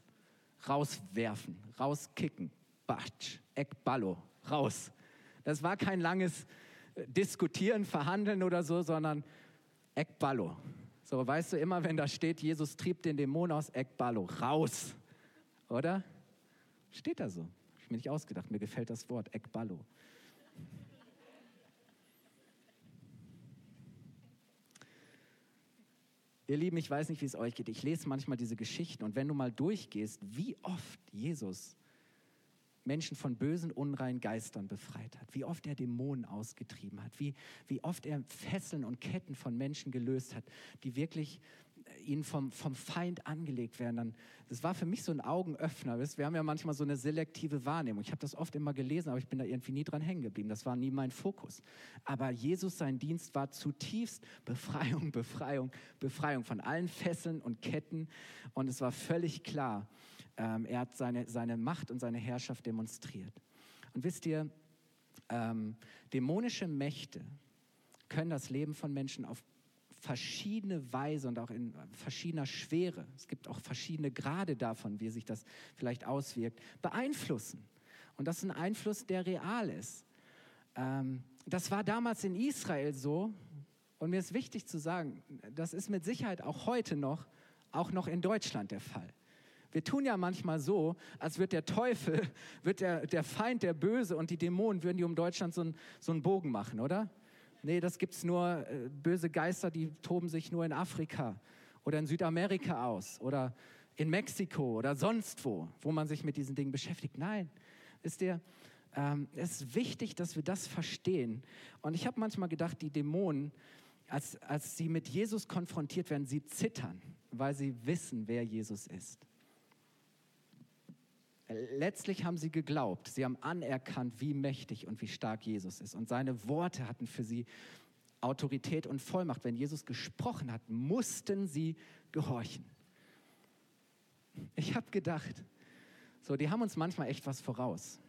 Rauswerfen, rauskicken, Batsch, Ekballo, raus. Das war kein langes äh, Diskutieren, Verhandeln oder so, sondern Ekballo. So, weißt du immer, wenn da steht, Jesus trieb den Dämon aus Ekballo, raus. Oder? Steht da so. Hab ich mir nicht ausgedacht, mir gefällt das Wort Ekballo. Ihr Lieben, ich weiß nicht, wie es euch geht. Ich lese manchmal diese Geschichten und wenn du mal durchgehst, wie oft Jesus Menschen von bösen, unreinen Geistern befreit hat, wie oft er Dämonen ausgetrieben hat, wie, wie oft er Fesseln und Ketten von Menschen gelöst hat, die wirklich ihnen vom, vom Feind angelegt werden, dann, das war für mich so ein Augenöffner. Wir haben ja manchmal so eine selektive Wahrnehmung. Ich habe das oft immer gelesen, aber ich bin da irgendwie nie dran hängen geblieben. Das war nie mein Fokus. Aber Jesus, sein Dienst war zutiefst Befreiung, Befreiung, Befreiung von allen Fesseln und Ketten. Und es war völlig klar, ähm, er hat seine, seine Macht und seine Herrschaft demonstriert. Und wisst ihr, ähm, dämonische Mächte können das Leben von Menschen auf verschiedene Weise und auch in verschiedener Schwere, es gibt auch verschiedene Grade davon, wie sich das vielleicht auswirkt, beeinflussen. Und das ist ein Einfluss, der real ist. Ähm, das war damals in Israel so. Und mir ist wichtig zu sagen, das ist mit Sicherheit auch heute noch, auch noch in Deutschland der Fall. Wir tun ja manchmal so, als wird der Teufel, wird der, der Feind, der Böse und die Dämonen würden die um Deutschland so, ein, so einen Bogen machen, oder? Nee, das gibt es nur, äh, böse Geister, die toben sich nur in Afrika oder in Südamerika aus oder in Mexiko oder sonst wo, wo man sich mit diesen Dingen beschäftigt. Nein, ist der, ähm, es ist wichtig, dass wir das verstehen. Und ich habe manchmal gedacht, die Dämonen, als, als sie mit Jesus konfrontiert werden, sie zittern, weil sie wissen, wer Jesus ist. Letztlich haben sie geglaubt, sie haben anerkannt, wie mächtig und wie stark Jesus ist. Und seine Worte hatten für sie Autorität und Vollmacht. Wenn Jesus gesprochen hat, mussten sie gehorchen. Ich habe gedacht, so, die haben uns manchmal echt was voraus.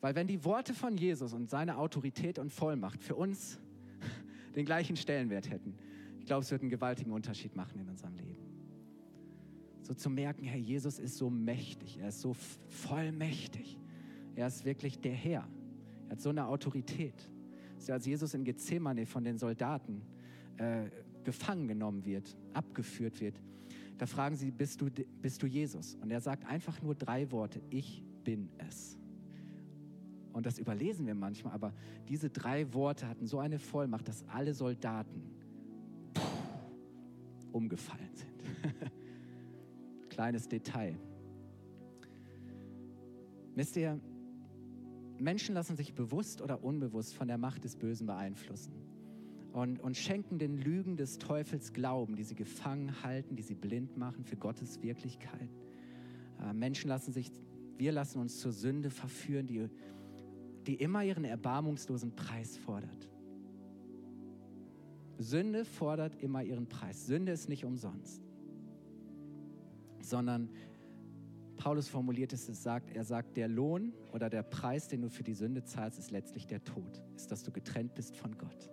Weil wenn die Worte von Jesus und seine Autorität und Vollmacht für uns den gleichen Stellenwert hätten, ich glaube, es wird einen gewaltigen Unterschied machen in unserem Leben. So zu merken, Herr, Jesus ist so mächtig, er ist so vollmächtig. Er ist wirklich der Herr. Er hat so eine Autorität. So als Jesus in Gethsemane von den Soldaten äh, gefangen genommen wird, abgeführt wird, da fragen sie, bist du, bist du Jesus? Und er sagt einfach nur drei Worte, ich bin es. Und das überlesen wir manchmal, aber diese drei Worte hatten so eine Vollmacht, dass alle Soldaten umgefallen sind. Kleines Detail. Wisst ihr, Menschen lassen sich bewusst oder unbewusst von der Macht des Bösen beeinflussen und, und schenken den Lügen des Teufels Glauben, die sie gefangen halten, die sie blind machen für Gottes Wirklichkeit. Äh, Menschen lassen sich, wir lassen uns zur Sünde verführen, die, die immer ihren erbarmungslosen Preis fordert. Sünde fordert immer ihren Preis. Sünde ist nicht umsonst, sondern Paulus formuliert es, es sagt, er sagt, der Lohn oder der Preis, den du für die Sünde zahlst, ist letztlich der Tod, ist, dass du getrennt bist von Gott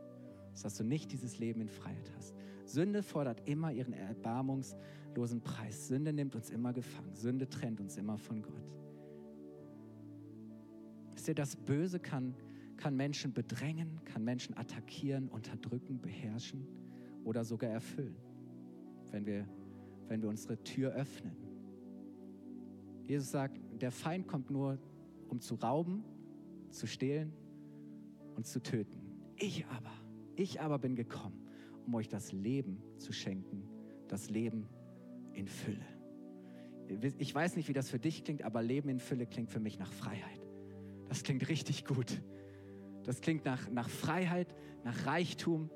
ist, dass du nicht dieses Leben in Freiheit hast. Sünde fordert immer ihren erbarmungslosen Preis. Sünde nimmt uns immer gefangen. Sünde trennt uns immer von Gott. Wisst ihr, das Böse kann, kann Menschen bedrängen, kann Menschen attackieren, unterdrücken, beherrschen oder sogar erfüllen, wenn wir, wenn wir unsere Tür öffnen. Jesus sagt, der Feind kommt nur, um zu rauben, zu stehlen und zu töten. Ich aber ich aber bin gekommen, um euch das Leben zu schenken, das Leben in Fülle. Ich weiß nicht, wie das für dich klingt, aber Leben in Fülle klingt für mich nach Freiheit. Das klingt richtig gut. Das klingt nach, nach Freiheit, nach Reichtum.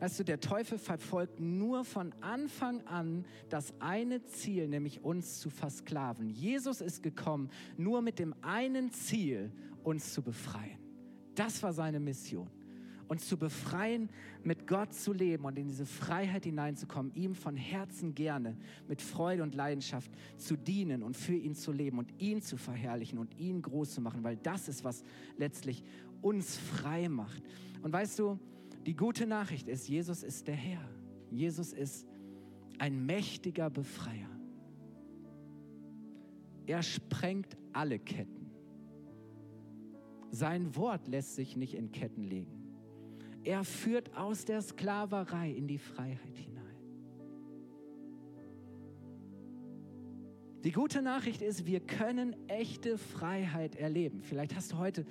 Weißt du, der Teufel verfolgt nur von Anfang an das eine Ziel, nämlich uns zu versklaven. Jesus ist gekommen nur mit dem einen Ziel, uns zu befreien. Das war seine Mission. Uns zu befreien, mit Gott zu leben und in diese Freiheit hineinzukommen, ihm von Herzen gerne mit Freude und Leidenschaft zu dienen und für ihn zu leben und ihn zu verherrlichen und ihn groß zu machen, weil das ist, was letztlich uns frei macht. Und weißt du, die gute Nachricht ist, Jesus ist der Herr. Jesus ist ein mächtiger Befreier. Er sprengt alle Ketten. Sein Wort lässt sich nicht in Ketten legen. Er führt aus der Sklaverei in die Freiheit hinein. Die gute Nachricht ist, wir können echte Freiheit erleben. Vielleicht hast du heute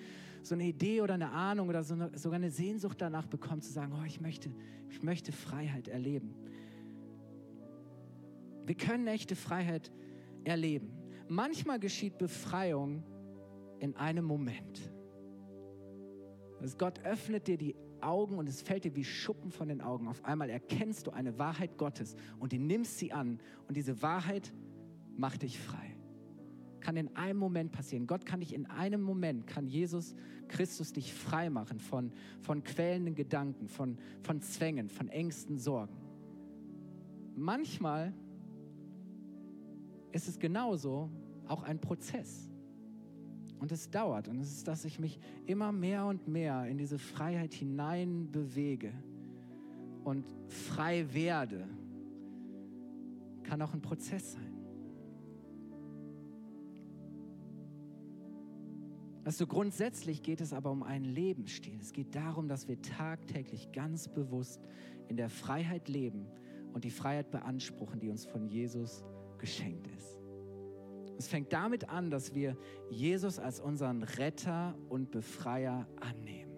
so eine Idee oder eine Ahnung oder so eine, sogar eine Sehnsucht danach bekommen, zu sagen, oh, ich möchte, ich möchte Freiheit erleben. Wir können echte Freiheit erleben. Manchmal geschieht Befreiung in einem Moment. Also Gott öffnet dir die Augen und es fällt dir wie Schuppen von den Augen. Auf einmal erkennst du eine Wahrheit Gottes und du nimmst sie an und diese Wahrheit macht dich frei. Kann in einem Moment passieren. Gott kann dich in einem Moment, kann Jesus Christus dich frei machen von, von quälenden Gedanken, von, von Zwängen, von Ängsten, Sorgen. Manchmal ist es genauso auch ein Prozess. Und es dauert. Und es ist, dass ich mich immer mehr und mehr in diese Freiheit hinein bewege und frei werde. Kann auch ein Prozess sein. Also grundsätzlich geht es aber um einen Lebensstil. Es geht darum, dass wir tagtäglich ganz bewusst in der Freiheit leben und die Freiheit beanspruchen, die uns von Jesus geschenkt ist. Es fängt damit an, dass wir Jesus als unseren Retter und Befreier annehmen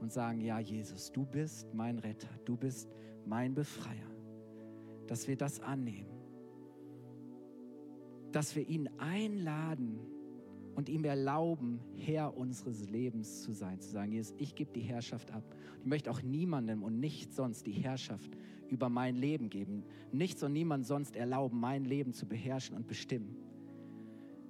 und sagen, ja Jesus, du bist mein Retter, du bist mein Befreier. Dass wir das annehmen. Dass wir ihn einladen und ihm erlauben, Herr unseres Lebens zu sein. Zu sagen, Jesus, ich gebe die Herrschaft ab. Ich möchte auch niemandem und nicht sonst die Herrschaft über mein Leben geben. Nichts und niemand sonst erlauben, mein Leben zu beherrschen und bestimmen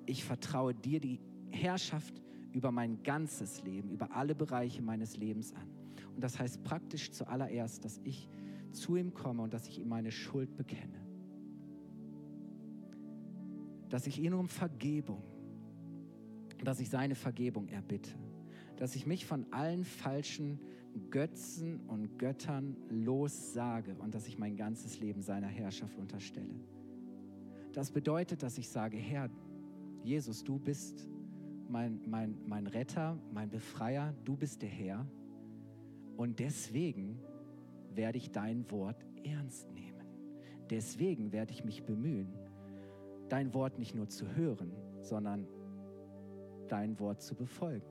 ich vertraue dir die Herrschaft über mein ganzes Leben, über alle Bereiche meines Lebens an. Und das heißt praktisch zuallererst, dass ich zu ihm komme und dass ich ihm meine Schuld bekenne. Dass ich ihn um Vergebung, dass ich seine Vergebung erbitte. Dass ich mich von allen falschen Götzen und Göttern lossage und dass ich mein ganzes Leben seiner Herrschaft unterstelle. Das bedeutet, dass ich sage, Herr, Jesus, du bist mein, mein, mein Retter, mein Befreier, du bist der Herr. Und deswegen werde ich dein Wort ernst nehmen. Deswegen werde ich mich bemühen, dein Wort nicht nur zu hören, sondern dein Wort zu befolgen.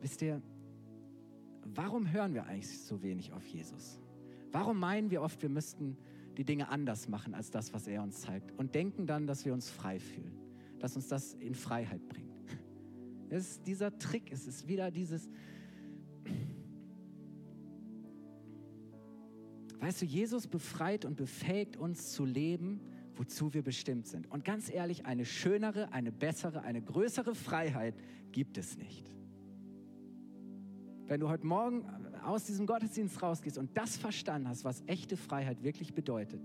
Wisst ihr, warum hören wir eigentlich so wenig auf Jesus? Warum meinen wir oft, wir müssten die Dinge anders machen als das, was er uns zeigt und denken dann, dass wir uns frei fühlen, dass uns das in Freiheit bringt? Es ist dieser Trick, es ist wieder dieses, weißt du, Jesus befreit und befähigt uns zu leben, wozu wir bestimmt sind. Und ganz ehrlich, eine schönere, eine bessere, eine größere Freiheit gibt es nicht. Wenn du heute Morgen aus diesem Gottesdienst rausgehst und das verstanden hast, was echte Freiheit wirklich bedeutet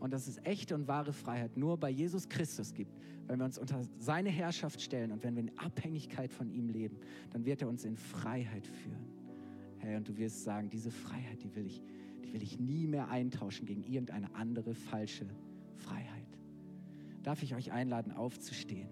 und dass es echte und wahre Freiheit nur bei Jesus Christus gibt, wenn wir uns unter seine Herrschaft stellen und wenn wir in Abhängigkeit von ihm leben, dann wird er uns in Freiheit führen. Hey, und du wirst sagen, diese Freiheit, die will ich, die will ich nie mehr eintauschen gegen irgendeine andere falsche Freiheit. Darf ich euch einladen, aufzustehen?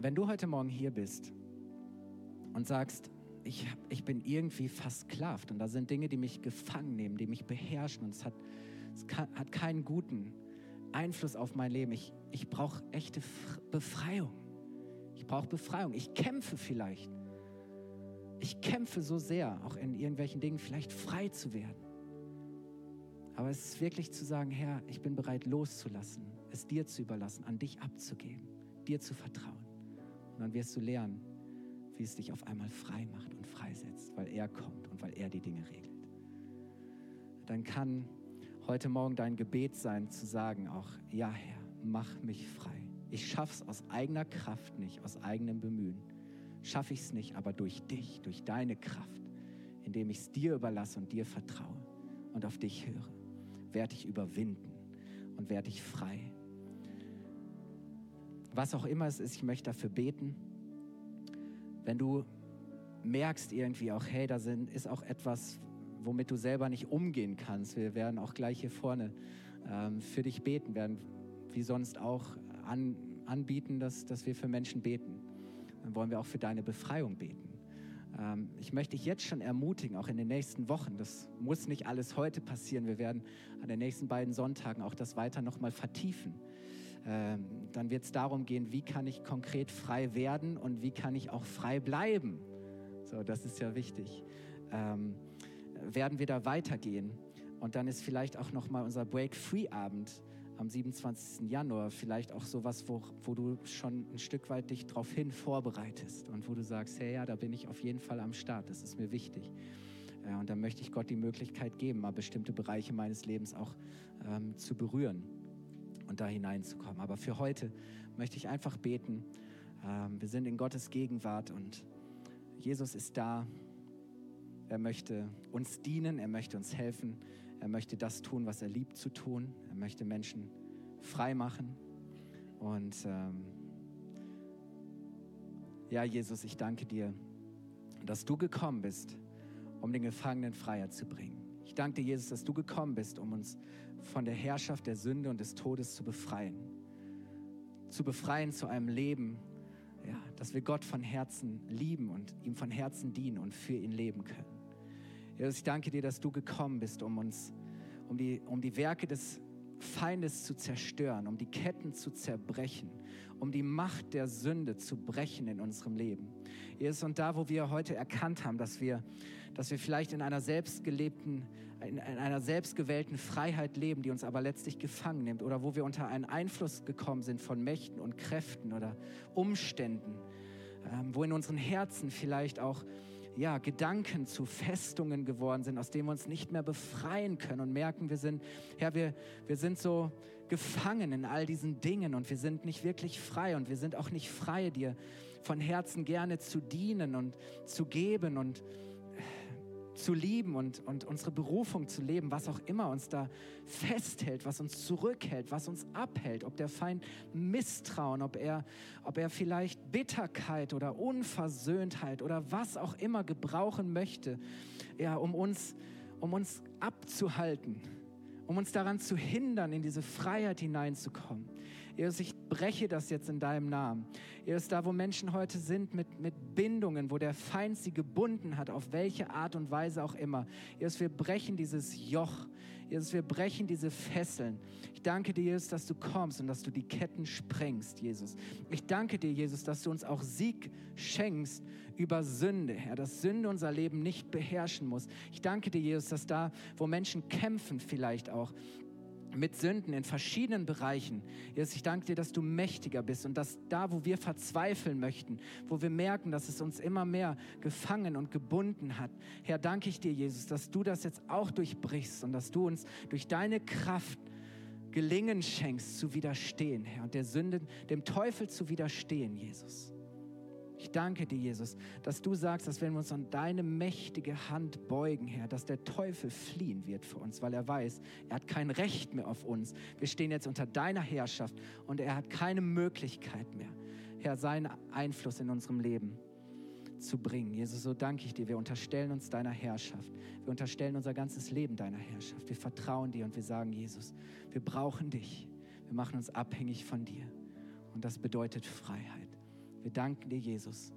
Wenn du heute Morgen hier bist und sagst, ich, ich bin irgendwie versklavt und da sind Dinge, die mich gefangen nehmen, die mich beherrschen und es hat, es kann, hat keinen guten Einfluss auf mein Leben. Ich, ich brauche echte Befreiung. Ich brauche Befreiung. Ich kämpfe vielleicht. Ich kämpfe so sehr, auch in irgendwelchen Dingen vielleicht frei zu werden. Aber es ist wirklich zu sagen, Herr, ich bin bereit loszulassen, es dir zu überlassen, an dich abzugeben, dir zu vertrauen. Und dann wirst du lernen, wie es dich auf einmal frei macht und freisetzt, weil er kommt und weil er die Dinge regelt. Dann kann heute Morgen dein Gebet sein, zu sagen auch, ja Herr, mach mich frei. Ich schaff's aus eigener Kraft nicht, aus eigenem Bemühen. Schaffe ich es nicht, aber durch dich, durch deine Kraft, indem ich es dir überlasse und dir vertraue und auf dich höre, werde ich überwinden und werde ich frei was auch immer es ist, ich möchte dafür beten. Wenn du merkst irgendwie auch, hey, da sind, ist auch etwas, womit du selber nicht umgehen kannst. Wir werden auch gleich hier vorne ähm, für dich beten, werden wie sonst auch an, anbieten, dass, dass wir für Menschen beten. Dann wollen wir auch für deine Befreiung beten. Ähm, ich möchte dich jetzt schon ermutigen, auch in den nächsten Wochen. Das muss nicht alles heute passieren. Wir werden an den nächsten beiden Sonntagen auch das weiter nochmal vertiefen. Ähm, dann wird es darum gehen, wie kann ich konkret frei werden und wie kann ich auch frei bleiben. So, das ist ja wichtig. Ähm, werden wir da weitergehen? Und dann ist vielleicht auch nochmal unser Break-Free-Abend am 27. Januar vielleicht auch sowas, wo, wo du schon ein Stück weit dich darauf hin vorbereitest und wo du sagst, hey ja, da bin ich auf jeden Fall am Start, das ist mir wichtig. Ja, äh, und dann möchte ich Gott die Möglichkeit geben, mal bestimmte Bereiche meines Lebens auch ähm, zu berühren und da hineinzukommen. Aber für heute möchte ich einfach beten. Ähm, wir sind in Gottes Gegenwart und Jesus ist da. Er möchte uns dienen, er möchte uns helfen, er möchte das tun, was er liebt zu tun. Er möchte Menschen frei machen. Und ähm, ja, Jesus, ich danke dir, dass du gekommen bist, um den Gefangenen Freiheit zu bringen. Ich danke dir, Jesus, dass du gekommen bist, um uns von der Herrschaft der Sünde und des Todes zu befreien. Zu befreien zu einem Leben, ja, dass wir Gott von Herzen lieben und ihm von Herzen dienen und für ihn leben können. Jesus, ich danke dir, dass du gekommen bist, um uns, um die, um die Werke des Feindes zu zerstören, um die Ketten zu zerbrechen, um die Macht der Sünde zu brechen in unserem Leben. Jesus, und da, wo wir heute erkannt haben, dass wir, dass wir vielleicht in einer selbstgelebten in, einer selbstgewählten Freiheit leben, die uns aber letztlich gefangen nimmt oder wo wir unter einen Einfluss gekommen sind von Mächten und Kräften oder Umständen, ähm, wo in unseren Herzen vielleicht auch ja, Gedanken zu Festungen geworden sind, aus denen wir uns nicht mehr befreien können und merken, wir sind, Herr, wir, wir sind so gefangen in all diesen Dingen und wir sind nicht wirklich frei und wir sind auch nicht frei, dir von Herzen gerne zu dienen und zu geben und zu lieben und, und unsere Berufung zu leben, was auch immer uns da festhält, was uns zurückhält, was uns abhält, ob der Feind Misstrauen, ob er, ob er vielleicht Bitterkeit oder Unversöhntheit oder was auch immer gebrauchen möchte, ja, um uns, um uns abzuhalten, um uns daran zu hindern, in diese Freiheit hineinzukommen. Jesus, ich breche das jetzt in deinem Namen. Jesus, da wo Menschen heute sind mit, mit Bindungen, wo der Feind sie gebunden hat, auf welche Art und Weise auch immer. Jesus, wir brechen dieses Joch. Jesus, wir brechen diese Fesseln. Ich danke dir, Jesus, dass du kommst und dass du die Ketten sprengst, Jesus. Ich danke dir, Jesus, dass du uns auch Sieg schenkst über Sünde, Herr, dass Sünde unser Leben nicht beherrschen muss. Ich danke dir, Jesus, dass da, wo Menschen kämpfen vielleicht auch, mit Sünden in verschiedenen Bereichen. Jesus, ich danke dir, dass du mächtiger bist und dass da, wo wir verzweifeln möchten, wo wir merken, dass es uns immer mehr gefangen und gebunden hat, Herr, danke ich dir, Jesus, dass du das jetzt auch durchbrichst und dass du uns durch deine Kraft Gelingen schenkst, zu widerstehen, Herr, und der Sünde, dem Teufel zu widerstehen, Jesus. Ich danke dir, Jesus, dass du sagst, dass wenn wir uns an deine mächtige Hand beugen, Herr, dass der Teufel fliehen wird für uns, weil er weiß, er hat kein Recht mehr auf uns. Wir stehen jetzt unter deiner Herrschaft und er hat keine Möglichkeit mehr, Herr, seinen Einfluss in unserem Leben zu bringen. Jesus, so danke ich dir. Wir unterstellen uns deiner Herrschaft. Wir unterstellen unser ganzes Leben deiner Herrschaft. Wir vertrauen dir und wir sagen, Jesus, wir brauchen dich. Wir machen uns abhängig von dir. Und das bedeutet Freiheit. Wir danken dir, Jesus,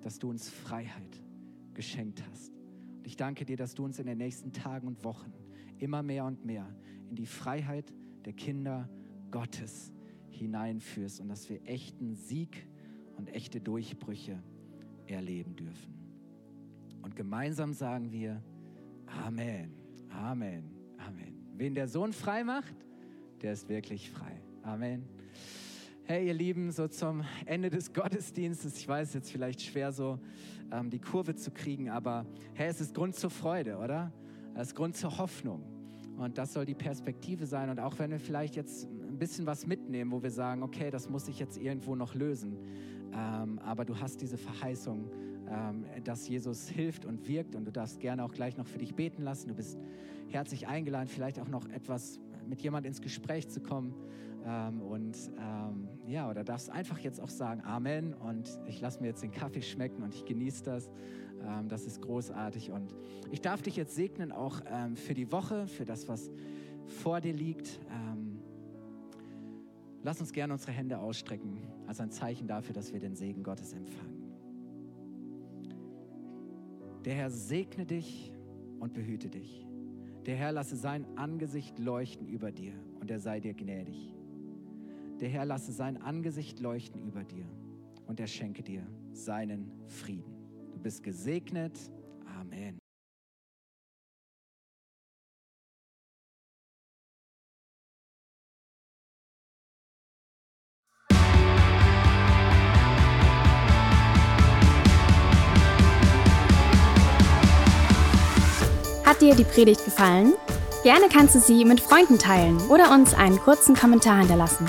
dass du uns Freiheit geschenkt hast. Und ich danke dir, dass du uns in den nächsten Tagen und Wochen immer mehr und mehr in die Freiheit der Kinder Gottes hineinführst und dass wir echten Sieg und echte Durchbrüche erleben dürfen. Und gemeinsam sagen wir Amen, Amen, Amen. Wen der Sohn frei macht, der ist wirklich frei. Amen. Hey, ihr Lieben, so zum Ende des Gottesdienstes, ich weiß jetzt vielleicht schwer so ähm, die Kurve zu kriegen, aber hey, es ist Grund zur Freude, oder? Es ist Grund zur Hoffnung. Und das soll die Perspektive sein. Und auch wenn wir vielleicht jetzt ein bisschen was mitnehmen, wo wir sagen, okay, das muss ich jetzt irgendwo noch lösen, ähm, aber du hast diese Verheißung, ähm, dass Jesus hilft und wirkt und du darfst gerne auch gleich noch für dich beten lassen. Du bist herzlich eingeladen, vielleicht auch noch etwas mit jemand ins Gespräch zu kommen. Ähm, und ähm, ja, oder darfst einfach jetzt auch sagen Amen und ich lasse mir jetzt den Kaffee schmecken und ich genieße das. Ähm, das ist großartig und ich darf dich jetzt segnen auch ähm, für die Woche, für das, was vor dir liegt. Ähm, lass uns gerne unsere Hände ausstrecken als ein Zeichen dafür, dass wir den Segen Gottes empfangen. Der Herr segne dich und behüte dich. Der Herr lasse sein Angesicht leuchten über dir und er sei dir gnädig. Der Herr lasse sein Angesicht leuchten über dir und er schenke dir seinen Frieden. Du bist gesegnet. Amen. Hat dir die Predigt gefallen? Gerne kannst du sie mit Freunden teilen oder uns einen kurzen Kommentar hinterlassen.